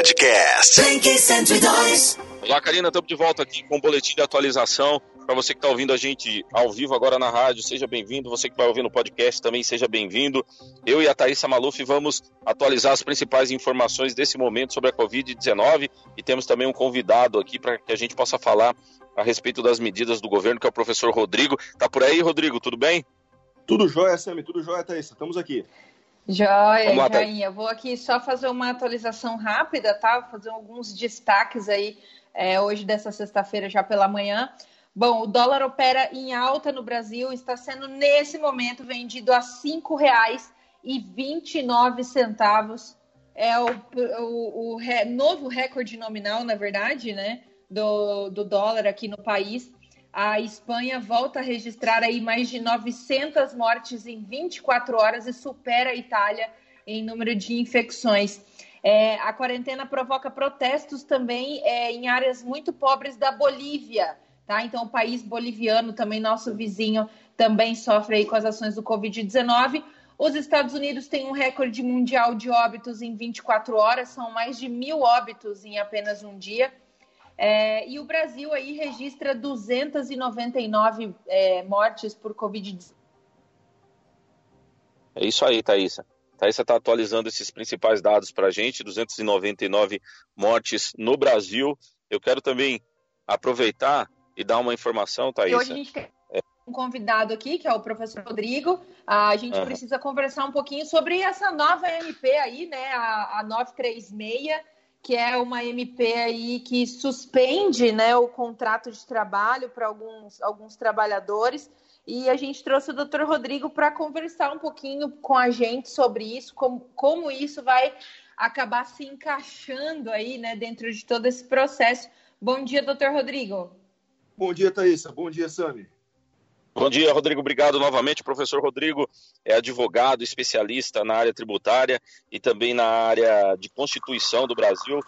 Podcast. Blink 102. Olá, Karina, estamos de volta aqui com o um boletim de atualização. Para você que está ouvindo a gente ao vivo agora na rádio, seja bem-vindo. Você que vai ouvir no podcast também seja bem-vindo. Eu e a Thaisa Maluf vamos atualizar as principais informações desse momento sobre a Covid-19 e temos também um convidado aqui para que a gente possa falar a respeito das medidas do governo, que é o professor Rodrigo. Tá por aí, Rodrigo? Tudo bem? Tudo jóia, Sami, tudo jóia, Thaisa. Estamos aqui. Joia, lá, Jainha. Vou aqui só fazer uma atualização rápida, tá? Vou fazer alguns destaques aí é, hoje dessa sexta-feira, já pela manhã. Bom, o dólar opera em alta no Brasil, está sendo nesse momento vendido a R$ 5,29. É o, o, o re, novo recorde nominal, na verdade, né? Do, do dólar aqui no país a Espanha volta a registrar aí mais de 900 mortes em 24 horas e supera a Itália em número de infecções. É, a quarentena provoca protestos também é, em áreas muito pobres da Bolívia, tá? Então, o país boliviano, também nosso vizinho, também sofre aí com as ações do Covid-19. Os Estados Unidos têm um recorde mundial de óbitos em 24 horas, são mais de mil óbitos em apenas um dia. É, e o Brasil aí registra 299 é, mortes por Covid-19. É isso aí, Thaisa. Thaisa está atualizando esses principais dados para a gente, 299 mortes no Brasil. Eu quero também aproveitar e dar uma informação, Thaisa. E hoje a gente tem um convidado aqui, que é o professor Rodrigo. A gente uhum. precisa conversar um pouquinho sobre essa nova MP aí, né, a, a 936, que é uma MP aí que suspende né, o contrato de trabalho para alguns, alguns trabalhadores. E a gente trouxe o doutor Rodrigo para conversar um pouquinho com a gente sobre isso, como, como isso vai acabar se encaixando aí né, dentro de todo esse processo. Bom dia, doutor Rodrigo. Bom dia, Thaisa. Bom dia, Sami. Bom dia, Rodrigo. Obrigado novamente. O professor Rodrigo é advogado, especialista na área tributária e também na área de Constituição do Brasil.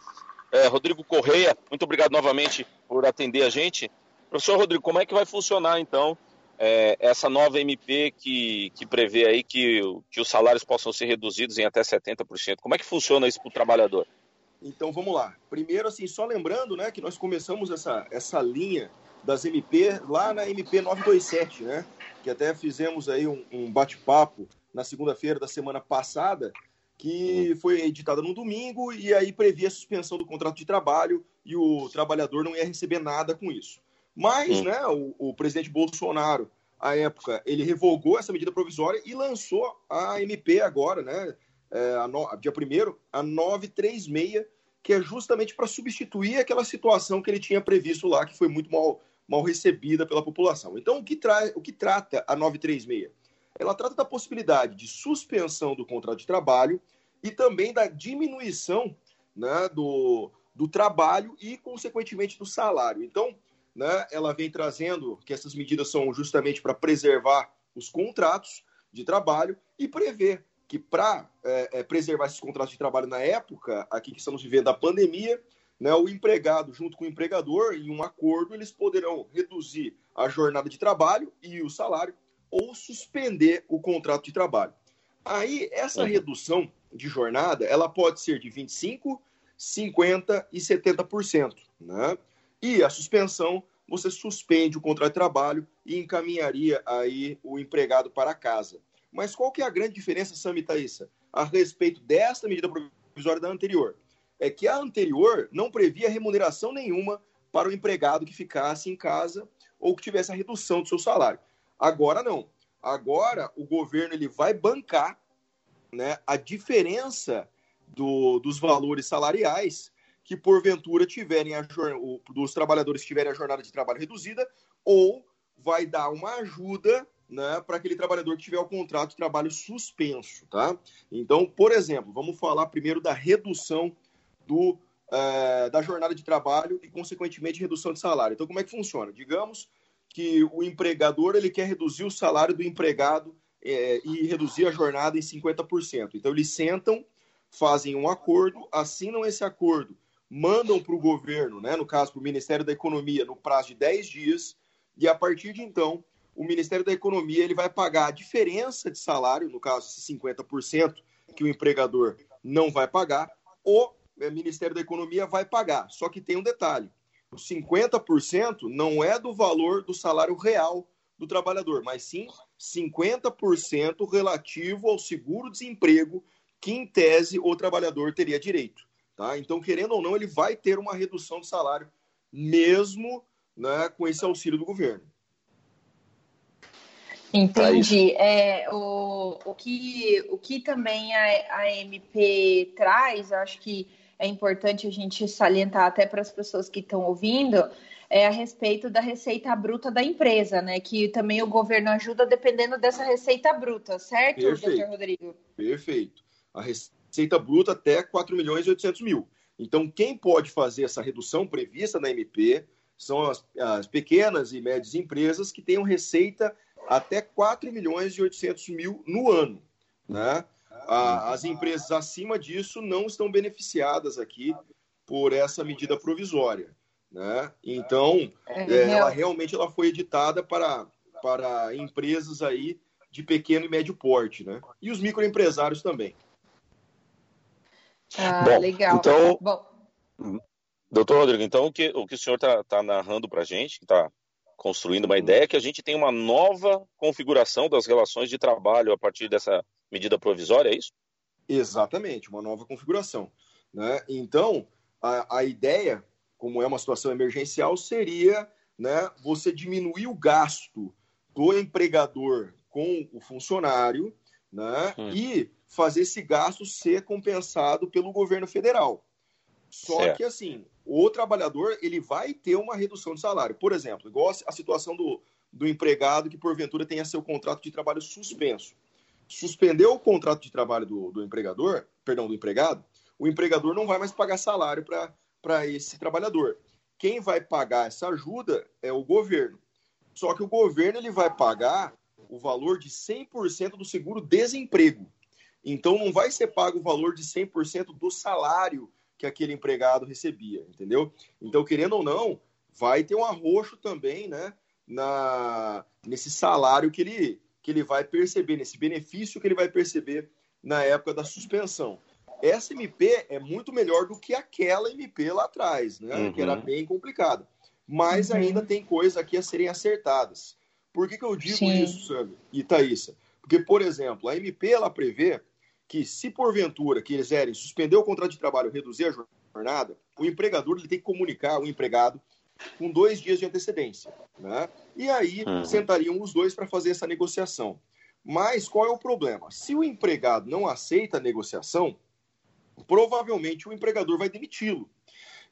É, Rodrigo Correia, muito obrigado novamente por atender a gente. Professor Rodrigo, como é que vai funcionar então é, essa nova MP que, que prevê aí que, que os salários possam ser reduzidos em até 70%? Como é que funciona isso para o trabalhador? Então vamos lá. Primeiro, assim, só lembrando né, que nós começamos essa, essa linha das MP lá na MP 927, né? Que até fizemos aí um, um bate-papo na segunda-feira da semana passada, que foi editada no domingo e aí previa a suspensão do contrato de trabalho e o trabalhador não ia receber nada com isso. Mas, hum. né, o, o, presidente Bolsonaro, à época, ele revogou essa medida provisória e lançou a MP agora, né, é, a dia 1 a 936, que é justamente para substituir aquela situação que ele tinha previsto lá, que foi muito mal mal recebida pela população. Então, o que, tra o que trata a 936? Ela trata da possibilidade de suspensão do contrato de trabalho e também da diminuição né, do, do trabalho e, consequentemente, do salário. Então, né, ela vem trazendo que essas medidas são justamente para preservar os contratos de trabalho e prever que para é, é, preservar esses contratos de trabalho na época aqui que estamos vivendo a pandemia, né, o empregado junto com o empregador, em um acordo, eles poderão reduzir a jornada de trabalho e o salário ou suspender o contrato de trabalho. Aí, essa uhum. redução de jornada, ela pode ser de 25%, 50% e 70%. Né? E a suspensão, você suspende o contrato de trabalho e encaminharia aí o empregado para casa. Mas qual que é a grande diferença, Sami Thaisa, a respeito desta medida provisória da anterior? é que a anterior não previa remuneração nenhuma para o empregado que ficasse em casa ou que tivesse a redução do seu salário. Agora não. Agora o governo ele vai bancar né, a diferença do, dos valores salariais que porventura tiverem a dos trabalhadores tiverem a jornada de trabalho reduzida ou vai dar uma ajuda né, para aquele trabalhador que tiver o contrato de trabalho suspenso, tá? Então, por exemplo, vamos falar primeiro da redução do, é, da jornada de trabalho e, consequentemente, redução de salário. Então, como é que funciona? Digamos que o empregador ele quer reduzir o salário do empregado é, e reduzir a jornada em 50%. Então, eles sentam, fazem um acordo, assinam esse acordo, mandam para o governo, né, no caso, para o Ministério da Economia, no prazo de 10 dias, e a partir de então, o Ministério da Economia ele vai pagar a diferença de salário, no caso, 50% que o empregador não vai pagar, o o Ministério da Economia vai pagar. Só que tem um detalhe: os 50% não é do valor do salário real do trabalhador, mas sim 50% relativo ao seguro-desemprego que, em tese, o trabalhador teria direito. Tá? Então, querendo ou não, ele vai ter uma redução de salário, mesmo né, com esse auxílio do governo. Entendi. É, o, o, que, o que também a, a MP traz, eu acho que é importante a gente salientar até para as pessoas que estão ouvindo, é a respeito da receita bruta da empresa, né? Que também o governo ajuda dependendo dessa receita bruta, certo, Perfeito. doutor Rodrigo? Perfeito. A receita bruta até 4 milhões e 800 mil. Então, quem pode fazer essa redução prevista na MP são as, as pequenas e médias empresas que tenham receita até 4 milhões e 800 mil no ano. Né? as empresas acima disso não estão beneficiadas aqui por essa medida provisória. Né? Então, é, é ela realmente ela foi editada para, para empresas aí de pequeno e médio porte, né? E os microempresários também. Ah, Bom, legal. Então, Bom. doutor Rodrigo, então o que o, que o senhor está tá narrando para a gente, que está construindo uma ideia, que a gente tem uma nova configuração das relações de trabalho a partir dessa medida provisória, é isso? Exatamente, uma nova configuração. Né? Então, a, a ideia como é uma situação emergencial, seria né, você diminuir o gasto do empregador com o funcionário né, hum. e fazer esse gasto ser compensado pelo governo federal. Só certo. que assim, o trabalhador ele vai ter uma redução de salário. Por exemplo, igual a situação do, do empregado que porventura tenha seu contrato de trabalho suspenso. Suspendeu o contrato de trabalho do, do empregador, perdão, do empregado, o empregador não vai mais pagar salário para esse trabalhador. Quem vai pagar essa ajuda é o governo. Só que o governo ele vai pagar o valor de 100% do seguro-desemprego. Então não vai ser pago o valor de 100% do salário que aquele empregado recebia, entendeu? Então, querendo ou não, vai ter um arroxo também, né, na nesse salário que ele que ele vai perceber, nesse benefício que ele vai perceber na época da suspensão essa MP é muito melhor do que aquela MP lá atrás, né? Uhum. Que era bem complicada. Mas uhum. ainda tem coisas aqui a serem acertadas. Por que, que eu digo Sim. isso, Sandra e Thaisa? Porque, por exemplo, a MP ela prevê que, se porventura quiserem suspender o contrato de trabalho reduzir a jornada, o empregador ele tem que comunicar o empregado com dois dias de antecedência. Né? E aí uhum. sentariam os dois para fazer essa negociação. Mas qual é o problema? Se o empregado não aceita a negociação, provavelmente o empregador vai demiti-lo.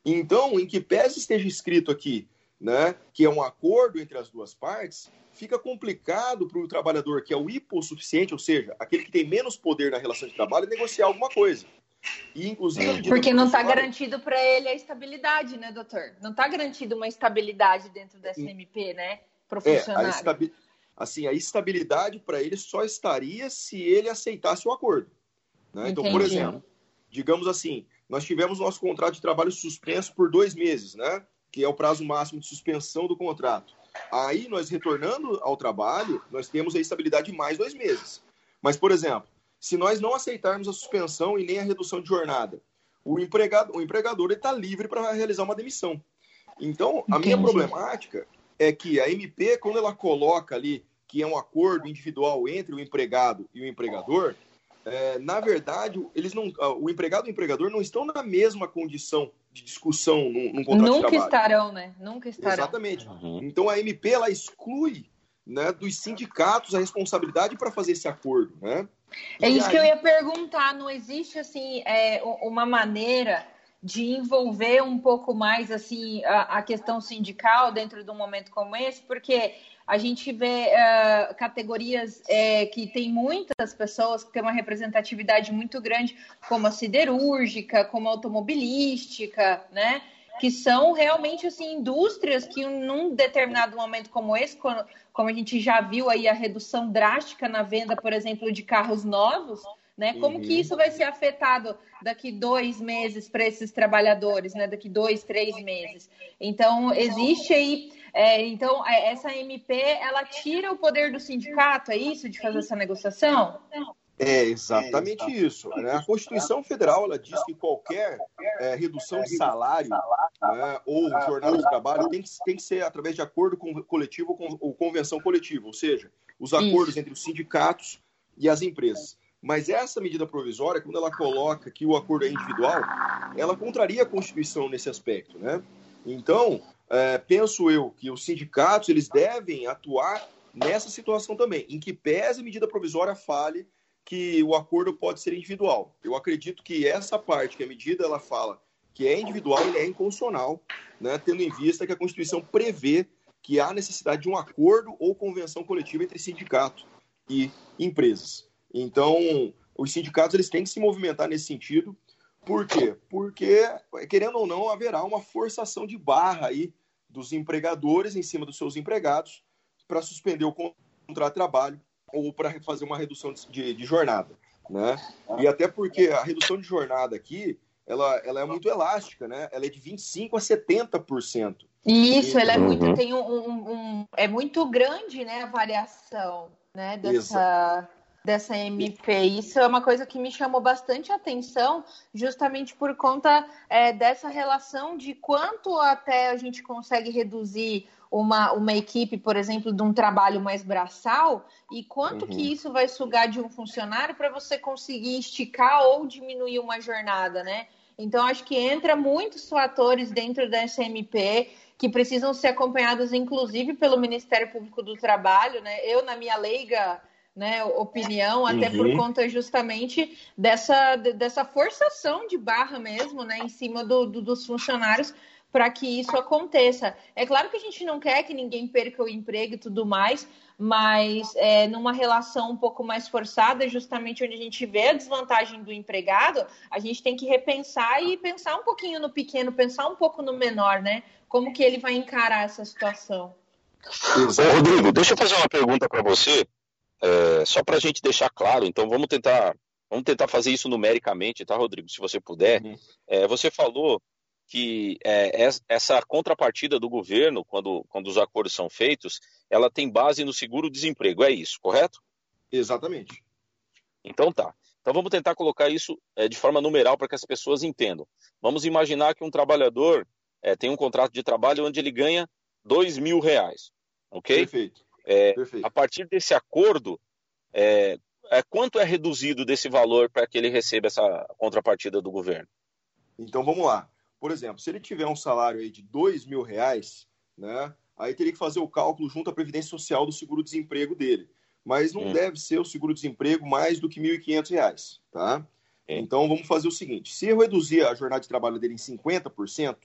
Então, em que pese esteja escrito aqui, né, que é um acordo entre as duas partes, fica complicado para o trabalhador que é o hipossuficiente, ou seja, aquele que tem menos poder na relação de trabalho, negociar alguma coisa. E, inclusive, Porque não está garantido para ele a estabilidade, né, doutor? Não está garantido uma estabilidade dentro dessa MP, né, profissional. É, a estabi... Assim, a estabilidade para ele só estaria se ele aceitasse o acordo. Né? Então, por exemplo, digamos assim, nós tivemos nosso contrato de trabalho suspenso por dois meses, né? Que é o prazo máximo de suspensão do contrato. Aí, nós retornando ao trabalho, nós temos a estabilidade de mais dois meses. Mas, por exemplo, se nós não aceitarmos a suspensão e nem a redução de jornada, o, empregado, o empregador está livre para realizar uma demissão. Então, a Entendi. minha problemática é que a MP, quando ela coloca ali que é um acordo individual entre o empregado e o empregador, é, na verdade, eles não, o empregado e o empregador não estão na mesma condição de discussão num, num contrato Nunca estarão, né? Nunca estarão. Exatamente. Uhum. Então a MP ela exclui né, dos sindicatos a responsabilidade para fazer esse acordo, né? É isso aí... que eu ia perguntar. Não existe assim é, uma maneira de envolver um pouco mais assim a, a, questão sindical dentro de um momento como esse, porque a gente vê uh, categorias é, que tem muitas pessoas que têm uma representatividade muito grande, como a siderúrgica, como a automobilística, né? Que são realmente assim indústrias que num determinado momento como esse, quando, como a gente já viu aí a redução drástica na venda, por exemplo, de carros novos, né? Como uhum. que isso vai ser afetado daqui dois meses para esses trabalhadores, né? Daqui dois, três meses. Então existe aí é, então, é, essa MP, ela tira o poder do sindicato, é isso, de fazer essa negociação? É exatamente é, isso. Né? A Constituição Federal ela diz que qualquer é, redução de salário né, ou jornada de trabalho tem que, tem que ser através de acordo coletivo ou convenção coletiva, ou seja, os acordos isso. entre os sindicatos e as empresas. Mas essa medida provisória, quando ela coloca que o acordo é individual, ela contraria a Constituição nesse aspecto. Né? Então, é, penso eu que os sindicatos eles devem atuar nessa situação também, em que pese a medida provisória fale que o acordo pode ser individual. Eu acredito que essa parte que a medida ela fala que é individual, ele é inconstitucional, né, tendo em vista que a Constituição prevê que há necessidade de um acordo ou convenção coletiva entre sindicato e empresas. Então, os sindicatos eles têm que se movimentar nesse sentido. Por quê? Porque, querendo ou não, haverá uma forçação de barra aí dos empregadores em cima dos seus empregados para suspender o contrato de trabalho ou para fazer uma redução de, de, jornada, né? E até porque a redução de jornada aqui, ela, ela é muito elástica, né? Ela é de 25 a 70%. Isso, ela é muito uhum. tem um, um, um, é muito grande, né, a variação, né, dessa dessa MP. Isso é uma coisa que me chamou bastante atenção, justamente por conta é, dessa relação de quanto até a gente consegue reduzir uma, uma equipe, por exemplo, de um trabalho mais braçal, e quanto uhum. que isso vai sugar de um funcionário para você conseguir esticar ou diminuir uma jornada, né? Então, acho que entra muitos fatores dentro dessa MP que precisam ser acompanhados, inclusive, pelo Ministério Público do Trabalho, né? Eu, na minha leiga né, opinião, até uhum. por conta justamente dessa, dessa forçação de barra mesmo, né, em cima do, do, dos funcionários para que isso aconteça. É claro que a gente não quer que ninguém perca o emprego e tudo mais, mas é, numa relação um pouco mais forçada, justamente onde a gente vê a desvantagem do empregado, a gente tem que repensar e pensar um pouquinho no pequeno, pensar um pouco no menor, né? Como que ele vai encarar essa situação. Ô, Rodrigo, deixa eu fazer uma pergunta para você, é, só para a gente deixar claro. Então, vamos tentar, vamos tentar fazer isso numericamente, tá, Rodrigo? Se você puder. Uhum. É, você falou que é, essa contrapartida do governo, quando, quando os acordos são feitos, ela tem base no seguro-desemprego, é isso, correto? Exatamente. Então tá. Então vamos tentar colocar isso é, de forma numeral para que as pessoas entendam. Vamos imaginar que um trabalhador tem um contrato de trabalho onde ele ganha dois mil reais, ok? Perfeito. É. A partir desse acordo, é, é, quanto é reduzido desse valor para que ele receba essa contrapartida do governo? Então vamos lá. Por exemplo, se ele tiver um salário aí de dois mil reais, né, aí teria que fazer o cálculo junto à Previdência Social do seguro-desemprego dele. Mas não hum. deve ser o seguro-desemprego mais do que R$ 1.500, tá? Então vamos fazer o seguinte: se eu reduzir a jornada de trabalho dele em 50%,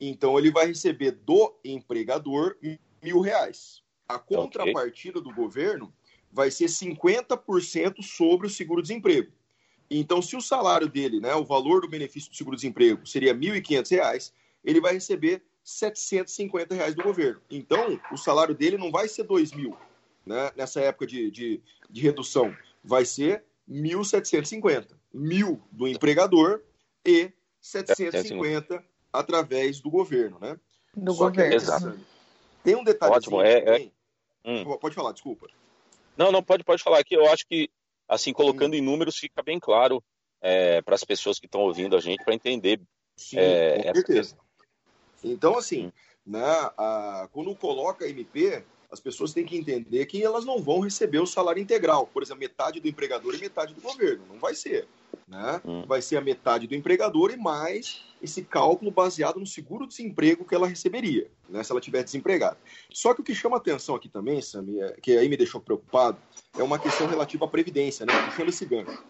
então ele vai receber do empregador mil reais. A contrapartida okay. do governo vai ser 50% sobre o seguro-desemprego. Então, se o salário dele, né, o valor do benefício do seguro-desemprego seria R$ 1.500, ele vai receber 750 reais do governo. Então, o salário dele não vai ser R$ 2.000 né, nessa época de, de, de redução, vai ser R$ 1.750. mil do empregador e 750 através do governo, né? Do Só governo. Que, Exato. Tem um detalhe. Ótimo, é, é... Hum. Pode falar, desculpa. Não, não, pode, pode falar aqui. Eu acho que assim, colocando em números, fica bem claro é, para as pessoas que estão ouvindo a gente para entender. Sim, é, com certeza. Então, assim, né, a, quando coloca MP, as pessoas têm que entender que elas não vão receber o salário integral. Por exemplo, metade do empregador e metade do governo. Não vai ser. Né? Hum. Vai ser a metade do empregador e mais esse cálculo baseado no seguro-desemprego que ela receberia, né, se ela estiver desempregada. Só que o que chama atenção aqui também, Sami, é, que aí me deixou preocupado, é uma questão relativa à Previdência, né, puxando esse gancho.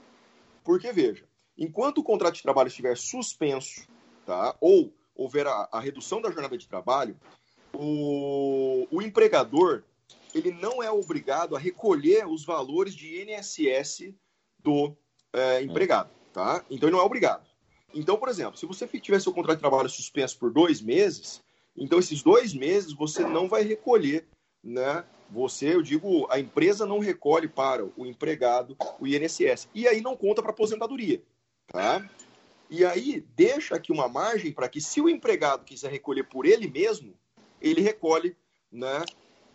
Porque, veja, enquanto o contrato de trabalho estiver suspenso, tá, ou houver a, a redução da jornada de trabalho, o, o empregador ele não é obrigado a recolher os valores de INSS do é, empregado, tá? Então ele não é obrigado. Então, por exemplo, se você tiver seu contrato de trabalho suspenso por dois meses, então esses dois meses você não vai recolher, né? Você, eu digo, a empresa não recolhe para o empregado o INSS. E aí não conta para aposentadoria, tá? E aí deixa aqui uma margem para que, se o empregado quiser recolher por ele mesmo, ele recolhe, né?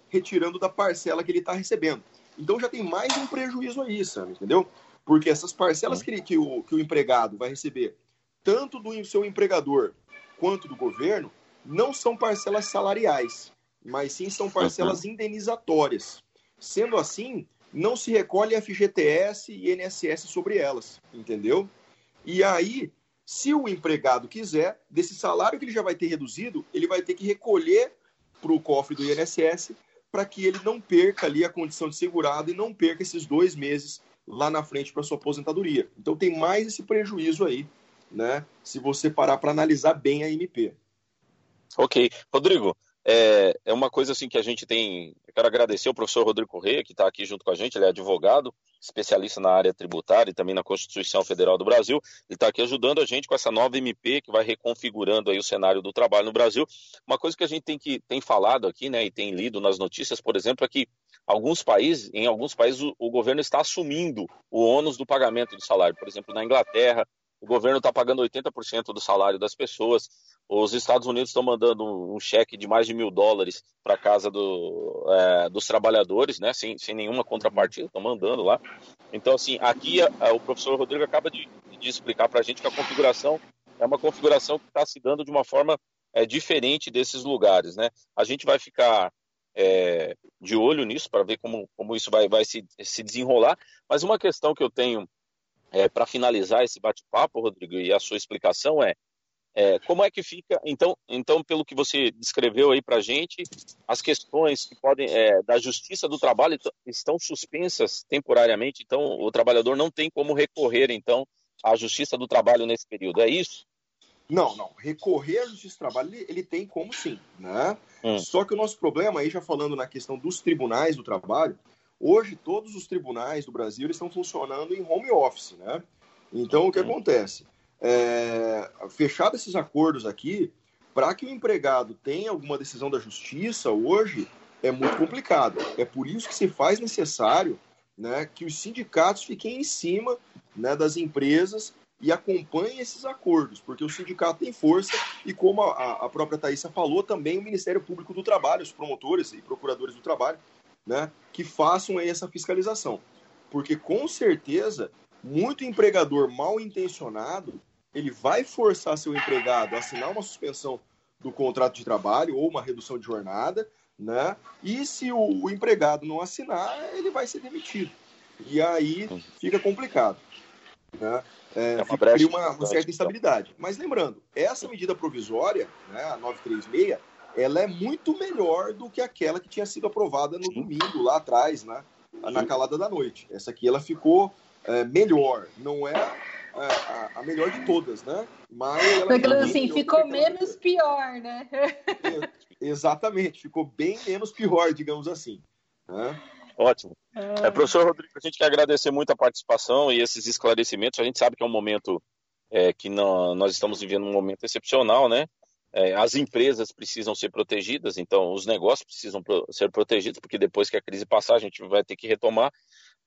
Retirando da parcela que ele está recebendo. Então já tem mais um prejuízo aí, Sam, entendeu? Porque essas parcelas que, que, o, que o empregado vai receber, tanto do seu empregador quanto do governo, não são parcelas salariais, mas sim são parcelas indenizatórias. Sendo assim, não se recolhe FGTS e INSS sobre elas, entendeu? E aí, se o empregado quiser, desse salário que ele já vai ter reduzido, ele vai ter que recolher para o cofre do INSS para que ele não perca ali a condição de segurado e não perca esses dois meses lá na frente para sua aposentadoria. Então tem mais esse prejuízo aí, né? Se você parar para analisar bem a MP. Ok. Rodrigo, é, é uma coisa assim que a gente tem. Eu quero agradecer ao professor Rodrigo Correia, que está aqui junto com a gente, ele é advogado, especialista na área tributária e também na Constituição Federal do Brasil. Ele está aqui ajudando a gente com essa nova MP que vai reconfigurando aí o cenário do trabalho no Brasil. Uma coisa que a gente tem, que, tem falado aqui, né, e tem lido nas notícias, por exemplo, é que alguns países, em alguns países, o, o governo está assumindo o ônus do pagamento do salário. Por exemplo, na Inglaterra, o governo está pagando 80% do salário das pessoas. Os Estados Unidos estão mandando um cheque de mais de mil dólares para casa do, é, dos trabalhadores, né? Sem, sem nenhuma contrapartida, estão mandando lá. Então, assim, aqui a, a, o professor Rodrigo acaba de, de explicar para a gente que a configuração é uma configuração que está se dando de uma forma é, diferente desses lugares, né? A gente vai ficar é, de olho nisso para ver como, como isso vai, vai se, se desenrolar. Mas uma questão que eu tenho é, para finalizar esse bate-papo, Rodrigo, e a sua explicação é, é, como é que fica, então, então pelo que você descreveu aí para a gente, as questões que podem é, da justiça do trabalho estão suspensas temporariamente, então o trabalhador não tem como recorrer, então, à justiça do trabalho nesse período, é isso? Não, não. Recorrer à justiça do trabalho ele, ele tem como sim, né? Hum. Só que o nosso problema aí, já falando na questão dos tribunais do trabalho, Hoje, todos os tribunais do Brasil estão funcionando em home office, né? Então, o que acontece? É, fechado esses acordos aqui, para que o empregado tenha alguma decisão da justiça hoje, é muito complicado. É por isso que se faz necessário né, que os sindicatos fiquem em cima né, das empresas e acompanhem esses acordos, porque o sindicato tem força e, como a, a própria Thaisa falou, também o Ministério Público do Trabalho, os promotores e procuradores do trabalho, né, que façam essa fiscalização. Porque com certeza, muito empregador mal intencionado, ele vai forçar seu empregado a assinar uma suspensão do contrato de trabalho ou uma redução de jornada, né? E se o, o empregado não assinar, ele vai ser demitido. E aí fica complicado. Né? É, é uma, cria uma, uma certa instabilidade. Mas lembrando, essa medida provisória, né, a 936, ela é muito melhor do que aquela que tinha sido aprovada no domingo, lá atrás, né? na calada da noite. Essa aqui ela ficou é, melhor, não é, é a, a, melhor de todas, né? Mas ela assim, ficou menos pior, né? É, exatamente, ficou bem menos pior, digamos assim. Né? Ótimo. É. é, professor Rodrigo, a gente quer agradecer muito a participação e esses esclarecimentos. A gente sabe que é um momento é, que não, nós estamos vivendo um momento excepcional, né? É, as empresas precisam ser protegidas, então os negócios precisam ser protegidos, porque depois que a crise passar, a gente vai ter que retomar.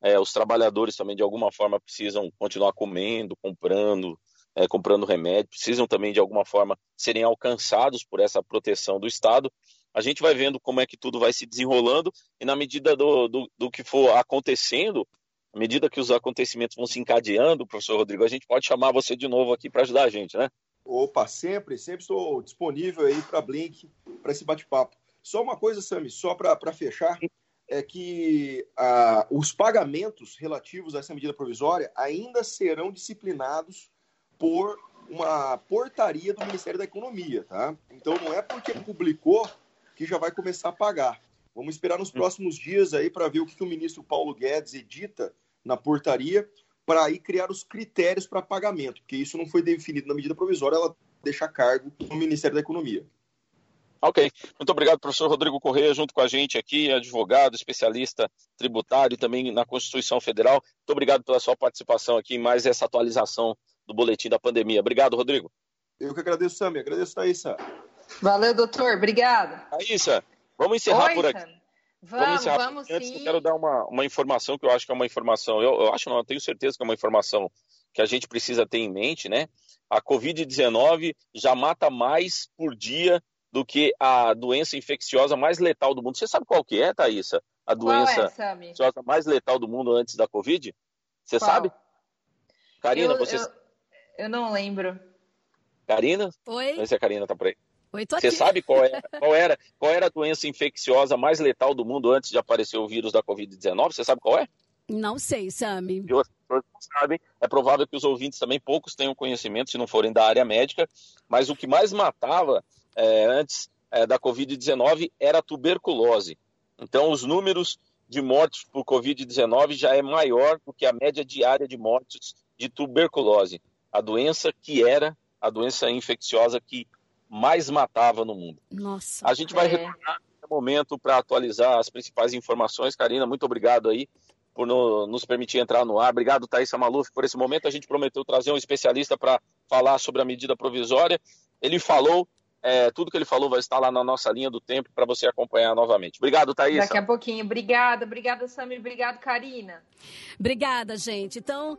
É, os trabalhadores também, de alguma forma, precisam continuar comendo, comprando, é, comprando remédio, precisam também, de alguma forma, serem alcançados por essa proteção do Estado. A gente vai vendo como é que tudo vai se desenrolando e, na medida do, do, do que for acontecendo, à medida que os acontecimentos vão se encadeando, professor Rodrigo, a gente pode chamar você de novo aqui para ajudar a gente, né? Opa, sempre, sempre estou disponível aí para Blink, para esse bate-papo. Só uma coisa, Sami, só para fechar, é que ah, os pagamentos relativos a essa medida provisória ainda serão disciplinados por uma portaria do Ministério da Economia, tá? Então não é porque publicou que já vai começar a pagar. Vamos esperar nos próximos dias aí para ver o que, que o ministro Paulo Guedes edita na portaria para aí criar os critérios para pagamento, porque isso não foi definido na medida provisória, ela deixa a cargo no Ministério da Economia. Ok, muito obrigado, professor Rodrigo Correia, junto com a gente aqui, advogado, especialista tributário e também na Constituição Federal. Muito obrigado pela sua participação aqui em mais essa atualização do boletim da pandemia. Obrigado, Rodrigo. Eu que agradeço, Sami. Agradeço, Thaisa. Valeu, doutor. Obrigado. Thaisa, vamos encerrar Oi, por aqui. Sam. Vamos, vamos, vamos Antes, sim. eu quero dar uma, uma informação que eu acho que é uma informação, eu, eu acho não, eu tenho certeza que é uma informação que a gente precisa ter em mente, né? A Covid-19 já mata mais por dia do que a doença infecciosa mais letal do mundo. Você sabe qual que é, Thaisa? A doença é, infecciosa mais letal do mundo antes da Covid? Você qual? sabe? Karina, você. Eu, eu, não lembro. Karina? Oi. Não sei se a Karina tá por aí. Você sabe qual, é, qual, era, qual era a doença infecciosa mais letal do mundo antes de aparecer o vírus da Covid-19? Você sabe qual é? Não sei, Sami. E pessoas não sabem. É provável que os ouvintes também, poucos tenham conhecimento, se não forem da área médica. Mas o que mais matava é, antes é, da Covid-19 era a tuberculose. Então, os números de mortes por Covid-19 já é maior do que a média diária de mortes de tuberculose. A doença que era a doença infecciosa que mais matava no mundo. Nossa. A gente vai é. retornar no momento para atualizar as principais informações. Karina, muito obrigado aí por no, nos permitir entrar no ar. Obrigado, Thaís Maluf, por esse momento. A gente prometeu trazer um especialista para falar sobre a medida provisória. Ele falou, é, tudo que ele falou vai estar lá na nossa linha do tempo para você acompanhar novamente. Obrigado, Thaís. Daqui a pouquinho. Obrigada, obrigada, Samir. Obrigado, Karina. Obrigada, gente. Então,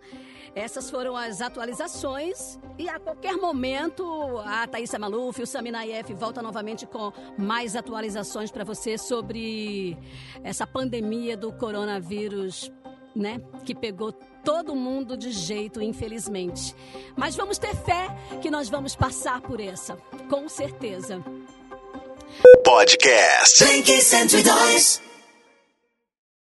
essas foram as atualizações e a qualquer momento a Thaisa Maluf e o Sami Naif volta novamente com mais atualizações para você sobre essa pandemia do coronavírus, né, que pegou todo mundo de jeito, infelizmente. Mas vamos ter fé que nós vamos passar por essa, com certeza. Podcast 102.